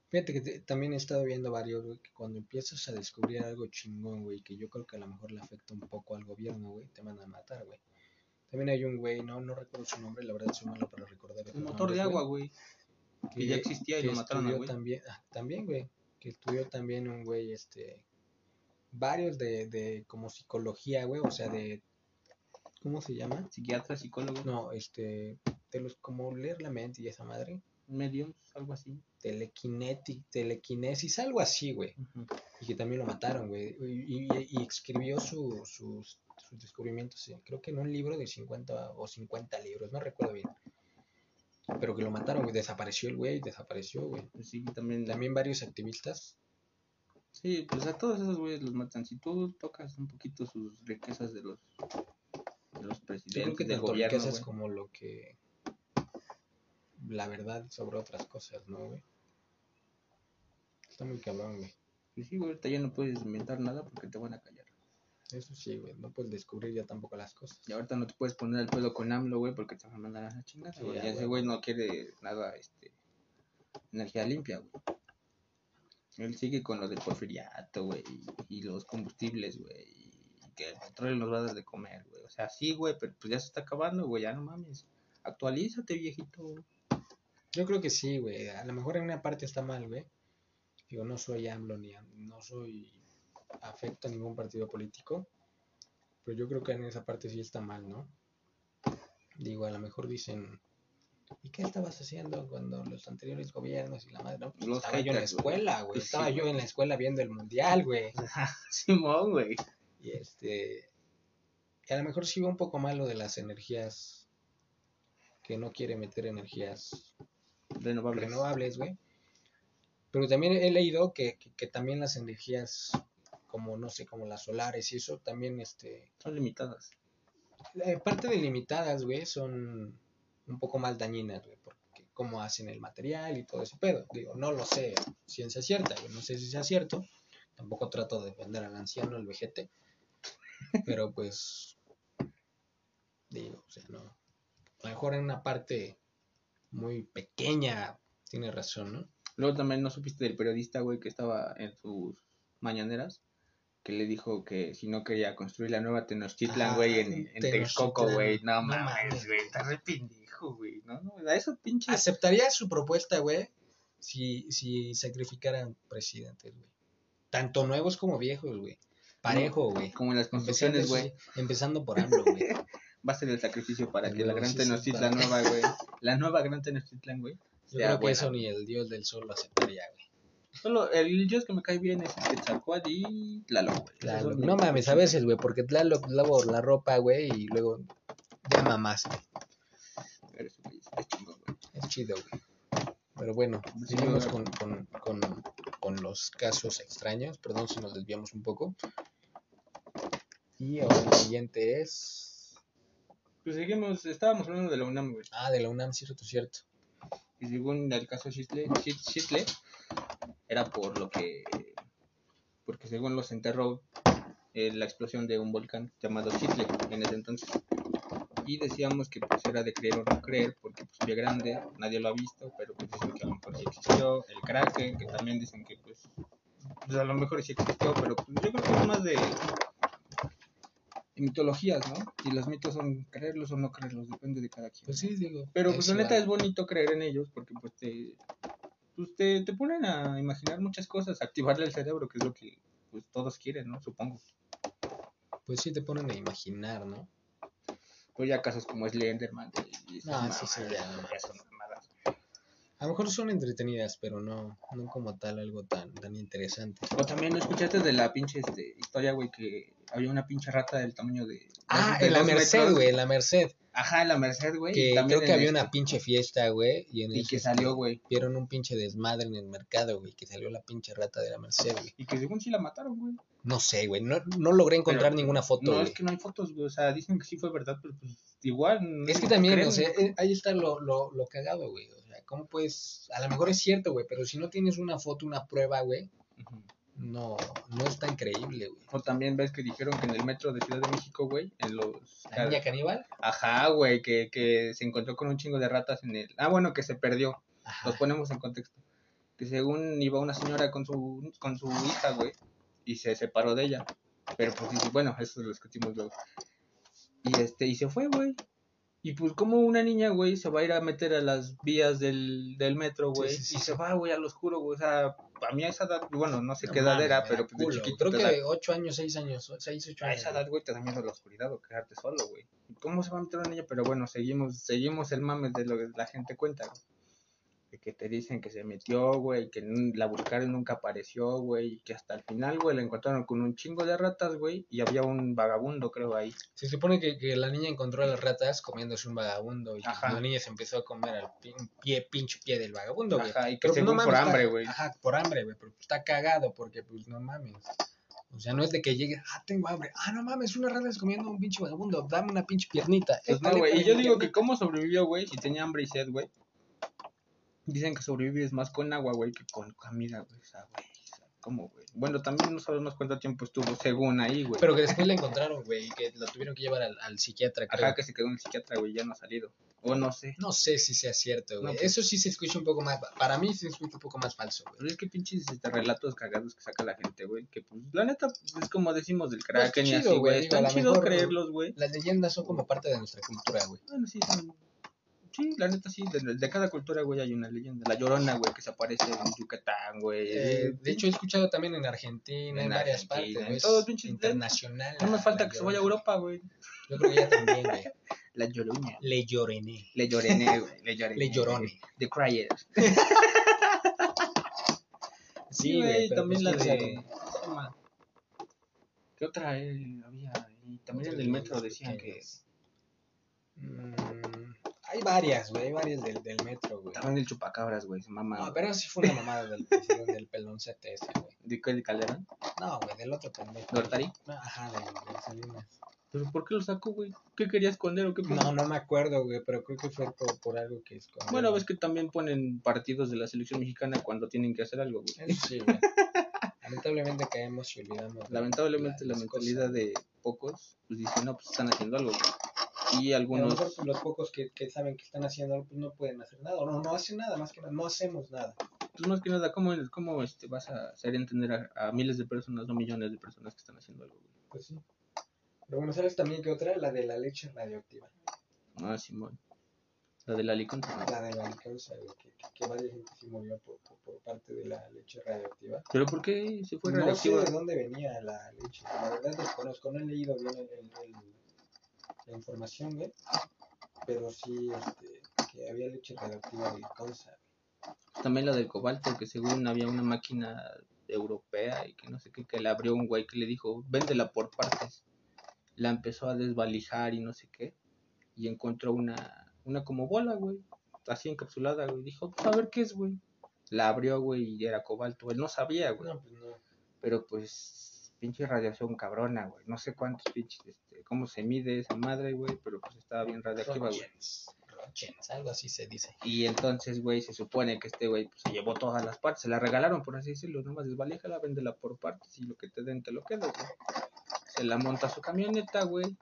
Fíjate que te- también he estado viendo varios, güey, que cuando empiezas a descubrir algo chingón, güey, que yo creo que a lo mejor le afecta un poco al gobierno, güey, te van a matar, güey. También hay un güey, no, no recuerdo su nombre, la verdad soy malo para recordar. Un motor de agua, güey. que ya existía y lo mataron güey. También, ah, también, güey, que estudió también un güey, este, varios de, de como psicología, güey, o sea, de, ¿cómo se llama? Psiquiatra, psicólogo, No, este, de los, como leer la mente y esa madre, mediums, algo así. telequinetic, telequinesis, algo así, güey, y que también lo mataron, güey, y, y- y escribió su- sus, sus descubrimientos, en- creo que en un libro de 50 o 50 libros, no recuerdo bien, pero que lo mataron, güey, desapareció el güey, desapareció, güey. Pues sí, también, También varios activistas Sí, pues a todos esos güeyes los matan. Si tú tocas un poquito sus riquezas de los, de los Yo creo presidentes que del tanto gobierno, riquezas güey. como lo que la verdad sobre otras cosas, ¿no, güey? Está muy cabrón, güey. Pues sí, güey, ahorita ya no puedes inventar nada porque te van a callar. Eso sí, güey. No puedes descubrir ya tampoco las cosas. Y ahorita no te puedes poner el pelo con AMLO, güey, porque te van a mandar a la chingada, Sí, güey. ya, Y ese güey. güey no quiere nada, este, energía limpia, güey. Él sigue con lo del porfiriato, güey, y, los combustibles, güey, y que el petróleo nos va a dar de comer, güey. O sea, sí, güey, pero pues ya se está acabando, güey, ya no mames. Actualízate, viejito. Yo creo que sí, güey. A lo mejor en una parte está mal, güey. Digo, no soy AMLO ni no soy afecto a ningún partido político. Pero yo creo que en esa parte sí está mal, ¿no? Digo, a lo mejor dicen, ¿y qué estabas haciendo cuando los anteriores gobiernos y la madre? No, pues Los estaba yo en la escuela, güey. Pues sí, Estaba yo en la escuela viendo el mundial, güey. Simón, güey. Y este. Y a lo mejor sí va un poco mal lo de las energías. Que no quiere meter energías Renovables. renovables, güey. Pero también he leído que, que, que también las energías, como no sé, como las solares y eso, también, este. Son limitadas. eh, parte de limitadas, güey, son un poco más dañinas, güey, porque cómo hacen el material y todo ese pedo. Digo, no lo sé, ciencia cierta, güey, no sé si sea cierto. Tampoco trato de defender al anciano, al vejete. Pero pues, digo, o sea, no. A lo mejor en una parte muy pequeña tiene razón, ¿no? Luego también no supiste del periodista, güey, que estaba en sus mañaneras, que le dijo que si no quería construir la nueva Tenochtitlan, Ajá, güey, en, en en Texcoco, güey. No, No mames, güey, estás re pendejo, güey. No, no, a eso pinche. Aceptaría su propuesta, güey, si, si sacrificaran presidentes, güey. Tanto nuevos como viejos, güey. Parejo, güey. Como en las construcciones, güey. empezando por AMLO, güey. Va a ser el sacrificio para que Güey, la gran Tenochtitlan para- nueva, güey, la nueva gran Tenochtitlan, güey. Yo creo que buena, eso güey. ni el dios del sol lo aceptaría, güey. Solo el dios que me cae bien es Quetzalcóatl y Tlaloc, güey. No mames, a veces, güey, porque Tlaloc lavo la ropa, güey, y luego ya mamaste. Pero güey es chingón, güey. Es chido, güey. Pero bueno, Sí, seguimos con, con, con, con los casos extraños. Perdón si nos desviamos un poco. Y ahora el siguiente es... Pues seguimos, estábamos hablando de la UNAM, güey. Ah, de la UNAM, cierto, cierto. Y según el caso Schistle, Schis- Schistle, era por lo que. Porque según los enterró eh, la explosión de un volcán llamado Schistle en ese entonces. Y decíamos que pues era de creer o no creer, porque pues pie grande, nadie lo ha visto, pero pues dicen que a lo mejor sí existió. El Kraken, que también dicen que pues, pues a lo mejor sí existió, pero pues, yo creo que es más de, de mitologías, ¿no? Y los mitos son creerlos o no creerlos, depende de cada quien. Pues sí, digo. Pero pues la neta es bonito creer en ellos porque pues te, pues, te, te ponen a imaginar muchas cosas, activarle el cerebro, que es lo que pues todos quieren, ¿no? Supongo. Pues sí te ponen a imaginar, ¿no? Pues ya casos como Slenderman y esas No, mamadas, sí, sí, ya. ya son mamadas. A lo mejor son entretenidas, pero no, no como tal algo tan, tan interesante. O también ¿no escuchaste de la pinche este, historia, güey, que había una pinche rata del tamaño de... Ah, de en la Merced, güey, en la Merced. Ajá, en la Merced, güey. y Que creo que había este- una pinche fiesta, güey. Y, en Y que este, salió, güey. Vieron un pinche desmadre en el mercado, güey. Que salió la pinche rata de la Merced, güey. Y que según sí la mataron, güey. No sé, güey. No, no logré encontrar Pero ninguna foto, No, es que no hay fotos, güey. O sea, dicen que sí fue verdad, pero pues igual... Es que no también, creen, o sea, eh, ahí está lo, lo, lo cagado, güey. O sea, ¿cómo puedes...? A lo mejor es cierto, güey, pero si no tienes una foto, una prueba, güey, no, no es tan creíble, güey. O también ves que dijeron que en el metro de Ciudad de México, güey, en los... ¿La niña caníbal? Ajá, güey, que, que se encontró con un chingo de ratas en el... Ah, bueno, que se perdió. Ajá. Los ponemos en contexto. Que según iba una señora con su, con su hija, güey, y se separó de ella. Pero pues dice, bueno, eso lo discutimos luego. Y este, y se fue, güey. Y pues como una niña, güey, se va a ir a meter a las vías del, del metro, güey, Sí, sí, sí, y se va, güey, al oscuro, güey. O sea, a mí a esa edad, bueno, no sé No qué edad era, pero pues de chiquito Creo que da- de 8 años, 6 años, 6, 8 a años. esa güey. edad, güey, te da miedo la oscuridad o quedarte solo, güey. ¿Y ¿Cómo se va a meter una niña? Pero bueno, seguimos, seguimos el mame de lo que la gente cuenta, güey. Que te dicen que se metió, güey, que la buscaron y nunca apareció, güey, y que hasta el final, güey, la encontraron con un chingo de ratas, güey, y había un vagabundo, creo, ahí. Se supone que, que la niña encontró a las ratas comiéndose un vagabundo y Ajá. la niña se empezó a comer al pie, pinche pie del vagabundo, güey. Ajá, y que Pero, pues, según no por mames, hambre, está- güey. Ajá, por hambre, güey, pero pues, está cagado porque, pues, no mames. O sea, no es de que llegue, ah, tengo hambre. Ah, no mames, una rata es comiendo un pinche vagabundo, dame una pinche piernita. Pues no, güey, y yo digo que cómo sobrevivió, güey, si tenía hambre y sed, güey. Dicen que sobrevives más con agua, güey, que con comida, güey. O sea, güey, o sea, ¿cómo, güey? Bueno, también no sabemos cuánto tiempo estuvo según ahí, güey. Pero que después la encontraron, güey, y que la tuvieron que llevar al, al psiquiatra, creo. Ajá, que se quedó en el psiquiatra, güey, ya no ha salido. O no sé. No sé si sea cierto, güey. No, pues- Eso sí se escucha un poco más, para mí se escucha un poco más falso, güey. Pero es que pinches este, relatos cagados que saca la gente, güey. Que pues, la neta, es como decimos del Pues, Kraken y chido, así, güey, Están chidos creerlos, güey. Las leyendas son como parte de nuestra cultura, güey. Bueno, sí, son. Sí, la neta, sí. De, de cada cultura, güey, hay una leyenda. La llorona, güey, que se aparece en Yucatán, güey. Eh, de hecho, he escuchado también en Argentina, en, En varias Argentina, partes, en todos pinches- internacional. no me la- falta que se vaya a. Europa, güey. Yo creo que ya también, güey. La llorona. Le llorené. Le llorené, güey. Le llorené. Le llorone. The Cryers. Sí, güey. también pues, la de. ¿Qué otra eh, había? Y también el metro leyenda decían que. Mm, hay varias, güey. Hay varias del, del metro, güey. También el chupacabras, güey. Se mama. No, pero sí fue una mamada del, del peloncete ese, güey. ¿De qué? ¿De Calderón? No, güey, del otro pendejo. ¿De Hortari? Ajá, de, de Salinas. ¿Pero por qué lo sacó, güey? ¿Qué quería esconder o qué pasó? No, no me acuerdo, güey, pero creo que fue por, por algo que escondió. Bueno, ves que también ponen partidos de la selección mexicana cuando tienen que hacer algo, güey. Sí, güey. Lamentablemente caemos y olvidamos. Lamentablemente la mentalidad cosas. de pocos, pues dicen, no, pues están haciendo algo, güey. Y A lo algunos, mejor los pocos que, que saben que están haciendo pues no pueden hacer nada. O no, no hacen nada, más que nada, no hacemos nada. pues más que nada, ¿cómo, cómo este, vas a hacer entender a, a miles de personas, no millones de personas que están haciendo algo, güey? Pues sí. Pero bueno, ¿sabes también que otra? La de la leche radioactiva. Ah, Simón. La de la licón. La de la güey, que, que, que varias gente sí murió por, por, por parte de la leche radioactiva. ¿Pero por qué se fue no sé radioactiva? de dónde venía la leche. La verdad desconozco, no he leído bien el, el- el- la información, güey. Pero sí, este, que había leche radioactiva del colza. También la del cobalto, que según había una máquina europea y que no sé qué, que le abrió un güey que le dijo, véndela por partes. La empezó a desvalijar y no sé qué. Y encontró una, una como bola, güey. Así encapsulada, güey. Dijo, pues a ver qué es, güey. La abrió, güey, y era cobalto. Él no sabía, güey. No, pues no. Pero pues, pinche radiación cabrona, güey. No sé cuántos pinches, este, cómo se mide esa madre, güey. Pero pues estaba bien radiactiva, güey. Rochens, algo así se dice. Y entonces, güey, se supone que este güey pues, se llevó todas las partes, se la regalaron, por así decirlo, nomás desvalíjala, véndela por partes y lo que te den te lo quedas, güey. Se la monta a su camioneta, güey,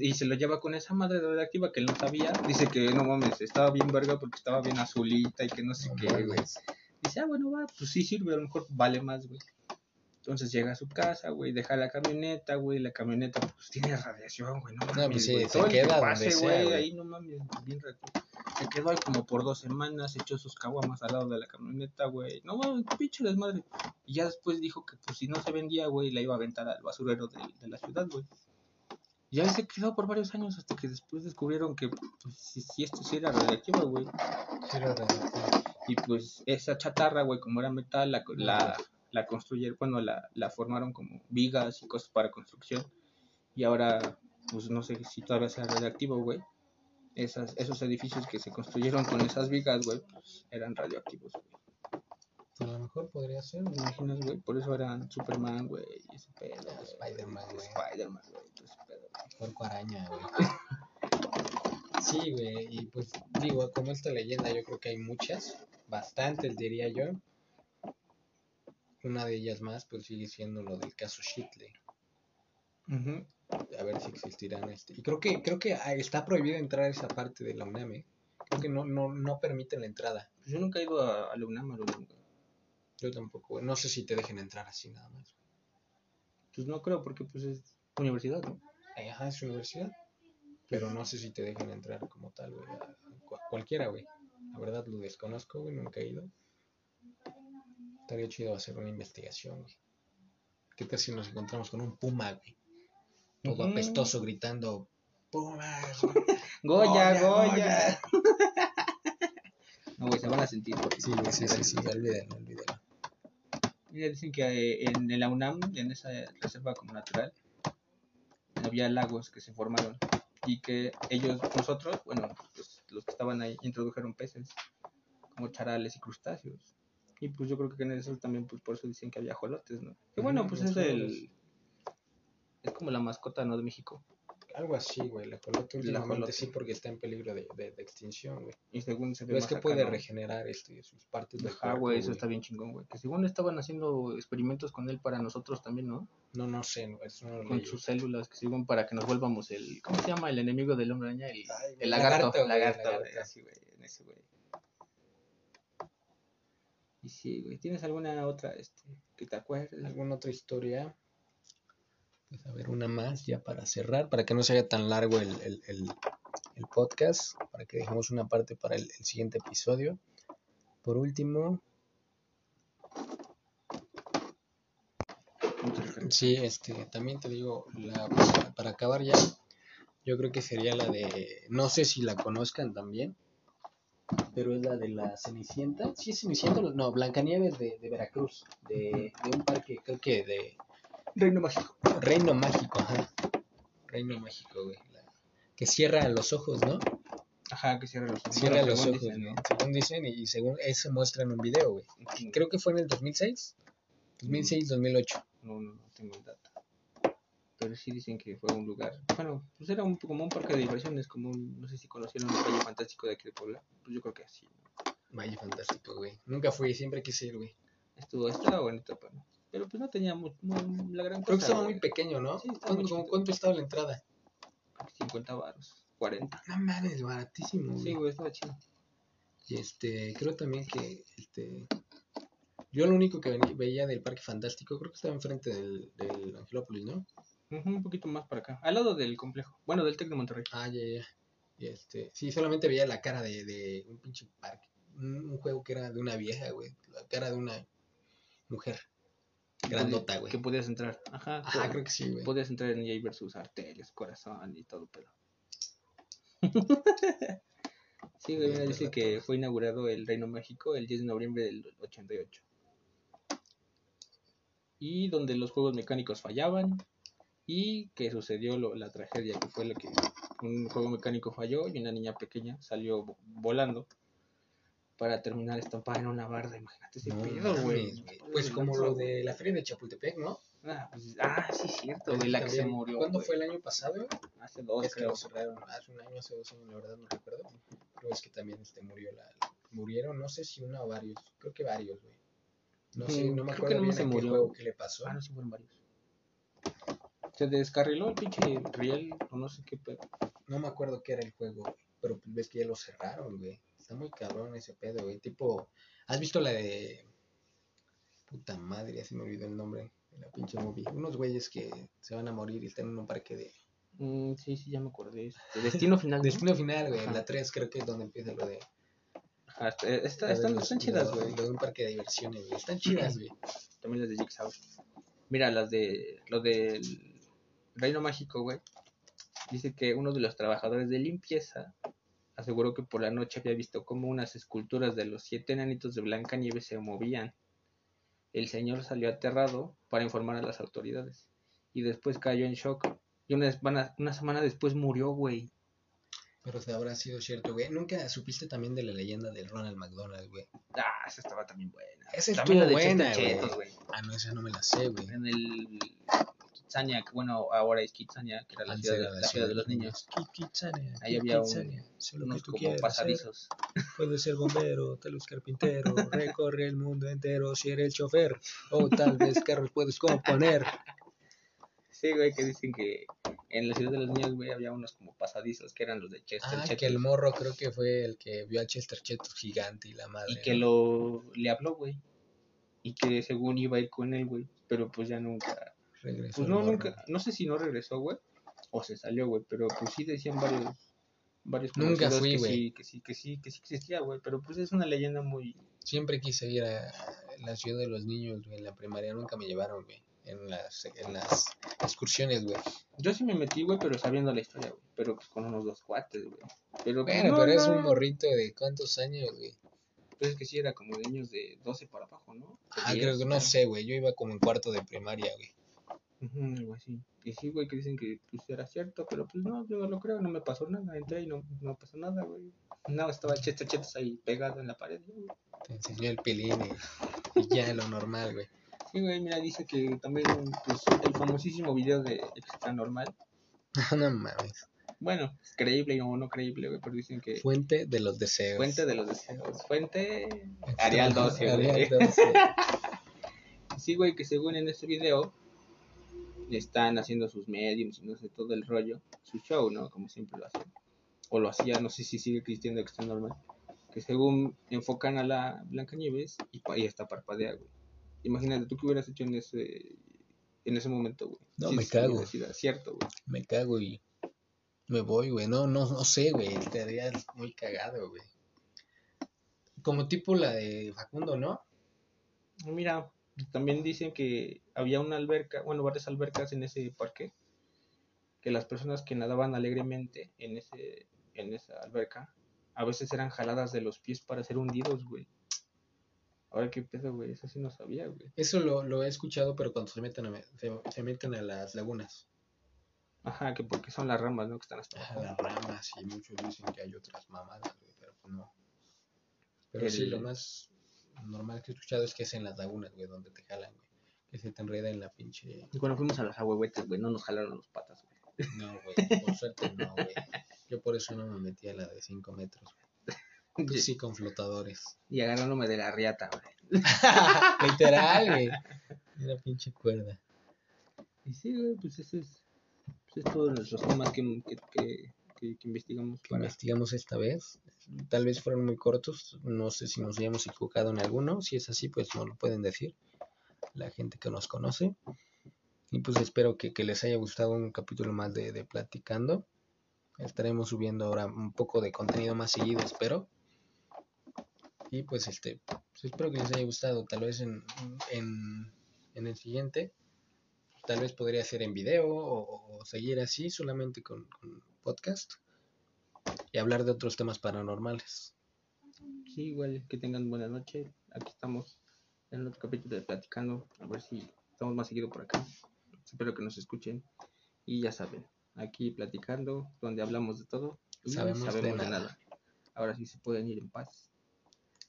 y se lo lleva con esa madre radioactiva que él no sabía. Dice que no mames, estaba bien verga porque estaba bien azulita y que no sé No qué, güey. Dice, ah, bueno, va, pues sí sirve, a lo mejor vale más, güey. Entonces llega a su casa, güey, deja la camioneta, güey, la camioneta pues tiene radiación, güey, no mames, pues sí, se todo el que queda pase, güey, ahí no mames, bien radiactivo. Se quedó ahí como por dos semanas, echó sus caguamas al lado de la camioneta, güey, no mames, pinche desmadre. Y ya después dijo que pues si no se vendía, güey, la iba a aventar al basurero de, de la ciudad, güey. Y ahí se quedó por varios años hasta que después descubrieron que pues si, si esto sí era radioactivo, güey. Sí, era radioactivo. Y pues esa chatarra, güey, como era metal, la, la, la construyeron, bueno, la, la formaron como vigas y cosas para construcción. Y ahora, pues no sé si todavía sea radioactivo, güey. Esas, esos edificios que se construyeron con esas vigas, güey, pues eran radioactivos, güey. A lo mejor podría ser, ¿Te güey. imaginas, güey? Por eso eran Superman, güey, ese pedo. Spider-Man, güey. Spider-Man, güey, todo ese pedo. Puerco araña, güey. Sí, güey, y pues digo, como esta leyenda yo creo que hay muchas, bastantes diría yo. Una de ellas más pues sigue siendo lo del caso Shitley. A ver si existirán este. Y creo que creo que ah, está prohibido entrar a esa parte de la UNAM. ¿eh? Creo que no no no permiten la entrada. Pues yo nunca he ido a, a la UNAM, a la UNAM. Yo tampoco. No sé si te dejen entrar así nada más. Pues no creo, porque pues es universidad, ¿no? Ajá, es universidad. Pero no sé si te dejen entrar como tal, güey. a- a cu- cualquiera, güey. La verdad lo desconozco, güey. Nunca he ido. Estaría chido hacer una investigación, güey. ¿Qué tal si nos encontramos con un puma, güey? Todo Ujú. apestoso gritando, ¡Puma! Goya, Goya, Goya. no, güey, se van a sentir. porque- Sí, güey, sí, sí, sí, olvídenlo, olvídenlo. Mira, dicen que eh, en en la UNAM, en esa reserva como natural, había lagos que se formaron y que ellos, nosotros, bueno, pues, los que estaban ahí, introdujeron peces como charales y crustáceos. Y pues yo creo que en eso también, pues por eso dicen que había jolotes, ¿no? Que bueno, pues es el... Es como la mascota, ¿no? De México. Algo así, güey. La ajolote El últimamente ajolote. sí porque está en peligro de, de, de extinción, güey. Y según se ve Pero es que acá, puede ¿no? regenerar este, sus partes de cuerpo, güey, eso está bien chingón, güey. Que según estaban haciendo experimentos con él para nosotros también, ¿no? No, no sé, no, eso no lo Con leí. sus células, que según para que nos volvamos el... ¿Cómo se llama? El enemigo del hombre araña, el, Ay, el lagarto. lagarto, güey, Lagarto, lagarto. güey, así, güey, en ese, güey. Y sí, güey, ¿tienes alguna otra, este, que te acuerdes? ¿Alguna otra historia? Pues a ver, una más ya para cerrar, para que no se haga tan largo el, el, el, el podcast, para que dejemos una parte para el, siguiente episodio. Por último, sí, este, también te digo, la, para acabar ya, yo creo que sería la de, no sé si la conozcan también, pero es la de la Cenicienta. Sí, es Cenicienta, no, Blancanieves de, de Veracruz, de, de un parque, creo que de Reino Mágico. Reino Mágico, ajá. Reino Mágico, güey. la- que cierra los ojos, ¿no? Ajá, que cierra los ojos. Cierra Bueno, los según ojos, dicen, ¿no? Según dicen, y según eso muestra en un video, güey. Creo que fue en el 2006. 2006, 2008. No, no, no tengo el dato. Pero sí dicen que fue un lugar. Bueno, pues era un, como un parque de diversiones, como un, no sé si conocieron el Valle Fantástico de aquí de Puebla. Pues yo creo que sí. Vaya fantástico, güey. Nunca fui, siempre quise ir, güey. Estuvo, estaba bonito, pero, pero pues no tenía mu- mu- la gran cosa. Creo que estaba güey. muy pequeño, ¿no? Sí, estaba ¿Cuánto, muy como chiquito. cuánto estaba la entrada? 50 baros, 40. No mames, baratísimo, Sí, güey. güey, estaba chido. Y este, creo también que, este, yo lo único que veía del Parque Fantástico, creo que estaba enfrente del, del Angelópolis, ¿no? Un poquito más para acá, al lado del complejo. Bueno, del Tec de Monterrey. Ah, ya, ya. Este, sí, solamente veía la cara de, de un pinche parque. Un, un juego que era de una vieja, güey. La cara de una mujer. Grandota, güey. Que podías entrar. Ajá, Ajá, creo que sí, güey. Podías entrar en ella y ver sus arterias, corazón y todo pedo. Sí, güey, mira, dice que fue inaugurado el Reino México el 10 de noviembre del 88. Y donde los juegos mecánicos fallaban y que sucedió lo- la tragedia, que fue lo que un juego mecánico falló y una niña pequeña salió vo- volando para terminar estampada en una barda. Imagínate ese No pedo, güey. Pues como lo de la feria de Chapultepec, ¿no? Ah, pues, ah, sí, cierto, güey, la que se También, murió. ¿Cuándo fue el año pasado? Hace dos, es creo. cerraron hace un año, hace dos años, la verdad no recuerdo. Pero es que también este, murió la, murieron, no sé si una o varios, creo que varios, güey. No sé, no me creo que acuerdo bien se murió. juego que le pasó. Ah, no, sí fueron varios. Se descarriló el pinche riel, o no sé qué pedo. No me acuerdo qué era el juego, güey, pero ves que ya lo cerraron, güey. Está muy cabrón ese pedo, güey. Tipo, ¿has visto la de... Puta madre, ya se me olvidó el nombre de la pinche movie. Unos güeyes que se van a morir y están en un parque de... Mm, sí, sí, ya me acordé. Este, Destino final. ¿no? Destino final, güey. La 3 creo que es donde empieza lo de... Ajá, está- está- lo de están, los- están chidas, lo- güey. Lo de un parque de diversiones, güey. Están chidas, güey. También las de Jigsaw. Mira, las de. Lo del Reino Mágico, güey. Dice que uno de los trabajadores de limpieza aseguró que por la noche había visto cómo unas esculturas de los siete enanitos de Blanca Nieve se movían. El señor salió aterrado para informar a las autoridades. Y después cayó en shock. Y una semana, una semana después murió, güey. Pero se habrá sido cierto, güey. Nunca supiste también de la leyenda del Ronald McDonald, güey. Ah, esa estaba también buena. Esa estuvo buena, güey. Ah, no, esa no me la sé, güey. En el Kitsania, que bueno, ahora es Kitsania, que era la Antes ciudad, la ciudad de los niños. Ki- Kitsania, Ahí había un- Unos como pasadizos. Puedes ser bombero, tal vez carpintero, recorre el mundo entero si eres chofer. O tal vez carros puedes componer. Sí, güey, que dicen que en la ciudad de los niños, güey, había unos como pasadizos que eran los de Chester Ah, Chetos. que el morro creo que fue el que vio a Chester Chetos gigante y la madre. Y que ¿no? lo le habló, güey. Y que según iba a ir con él, güey. Pero pues ya nunca. Regresó Pues no, nunca. No sé si no regresó, güey. O se salió, güey. Pero pues sí decían varios. Varios Nunca fui, güey. sí, que sí, que sí, que sí existía, güey. Pero pues es una leyenda muy. Siempre quise ir a la ciudad de los niños, güey. En la primaria nunca me llevaron, güey. En las, en las excursiones, güey. Yo sí me metí, güey, pero sabiendo la historia, güey. Pero pues con unos dos cuates, güey. Pero, pues, Bueno, no, pero es no. un morrito de cuántos años, güey. Pues es que sí era como de niños de 12 para abajo, ¿no? Ah, creo 10, que no sé, güey. Yo iba como en cuarto de primaria, güey. Algo así. Y sí, güey, que dicen que pues era cierto, pero pues no, yo no lo creo, no me pasó nada. Entré y no, no pasó nada, güey. No, estaba Chester Chetos ahí pegado en la pared, güey. Te enseñó el pilín y, y ya lo normal, güey. Sí, güey, mira, dice que también, pues, el famosísimo video de Extra Normal. no mames. Bueno, creíble o no creíble, güey, pero dicen que. Fuente de los deseos. Fuente de los deseos. Fuente. Arial 12, güey. Arial 12. Sí, güey, que según en este video están haciendo sus mediums y no sé, todo el rollo, su show, ¿no? Como siempre lo hacen. O lo hacía, no sé si sigue existiendo extra normal. Que según enfocan a la Blancanieves y, pa- y hasta parpadea, güey. Imagínate, tú qué hubieras hecho en ese en ese momento, güey. No, Si me es- cago. cierto, güey. Me cago y me voy, güey. No, no, no sé, güey. Estaría muy cagado, güey. Como tipo la de Facundo, ¿no? Mira, también dicen que había una alberca, bueno, varias albercas en ese parque, que las personas que nadaban alegremente en ese en esa alberca a veces eran jaladas de los pies para ser hundidos, güey. Ahora qué pedo, güey, eso sí no sabía, güey. Eso lo, lo he escuchado, pero cuando se meten a, se, se meten a las lagunas. Ajá, que porque son las ramas, ¿no? Que están hasta A abajo. las ramas y muchos dicen que hay otras mamadas, güey, pero pues no. Pero El- sí, lo más normal que he escuchado es que es en las lagunas, güey, donde te jalan, güey. Que se te enreda en la pinche... Y cuando fuimos a las ahuehuetes, güey, no nos jalaron los patas, güey. No, güey, por suerte no, güey. Yo por eso no me metí a la de 5 metros, güey. Pues sí, con flotadores. Y agarrándome de la riata, güey. Literal, güey. Una pinche cuerda. Y sí, güey, pues ese es, pues es todos nuestros temas que, que, que, que- que investigamos que para... investigamos esta vez. Tal vez fueron muy cortos, no sé si nos hayamos equivocado en alguno, si es así pues nos lo pueden decir la gente que nos conoce. Y pues espero que, que les haya gustado un capítulo más de, de Platicando. Estaremos subiendo ahora un poco de contenido más seguido, espero. Y pues este, pues espero que les haya gustado. Tal vez en, en, en el siguiente, tal vez podría ser en video o, o seguir así solamente con, con podcast. y hablar de otros temas paranormales. Sí, igual que tengan buena noche. Aquí estamos en otro capítulo de Platicando. A ver si estamos más seguido por acá. Espero que nos escuchen. Y ya saben, aquí platicando, donde hablamos de todo. Y Sabemos de nada. Ahora sí se pueden ir en paz.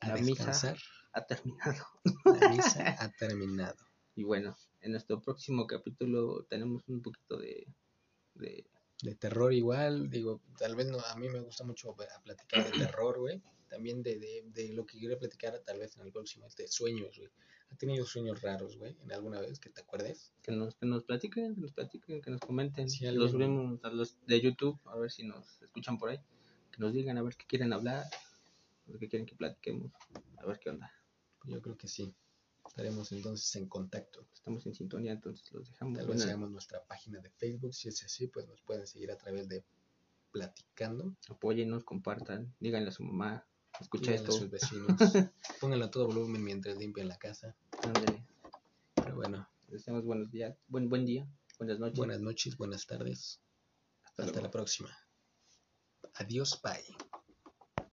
A La misa descansar. ha terminado. La misa ha terminado. Y bueno, en nuestro próximo capítulo tenemos un poquito de, de De terror igual, digo, tal vez no, a mí me gusta mucho platicar de terror, güey. También de, de, de lo que quiero platicar tal vez en el próximo, de sueños, güey. ¿Ha tenido sueños raros, güey? ¿En alguna vez que te acuerdes? que nos, que nos platiquen, que nos platiquen, que nos comenten. Si los subimos a los de YouTube, a ver si nos escuchan por ahí. Que nos digan a ver qué quieren hablar, a ver qué quieren que platiquemos, a ver qué onda. Yo creo que sí. Estaremos entonces en contacto. Estamos en sintonía, entonces los dejamos. Tal vez hagamos nuestra página de Facebook, si es así, pues nos pueden seguir a través de Platicando. apóyennos, compartan, díganle a su mamá, escucha Díganle a esto. sus vecinos. Pónganlo a todo volumen mientras limpian la casa. Ándale. Pero bueno, Les deseamos buenos días, buen, buen día, buenas noches. buenas noches, buenas tardes. Hasta Hasta la próxima. Adiós, bye.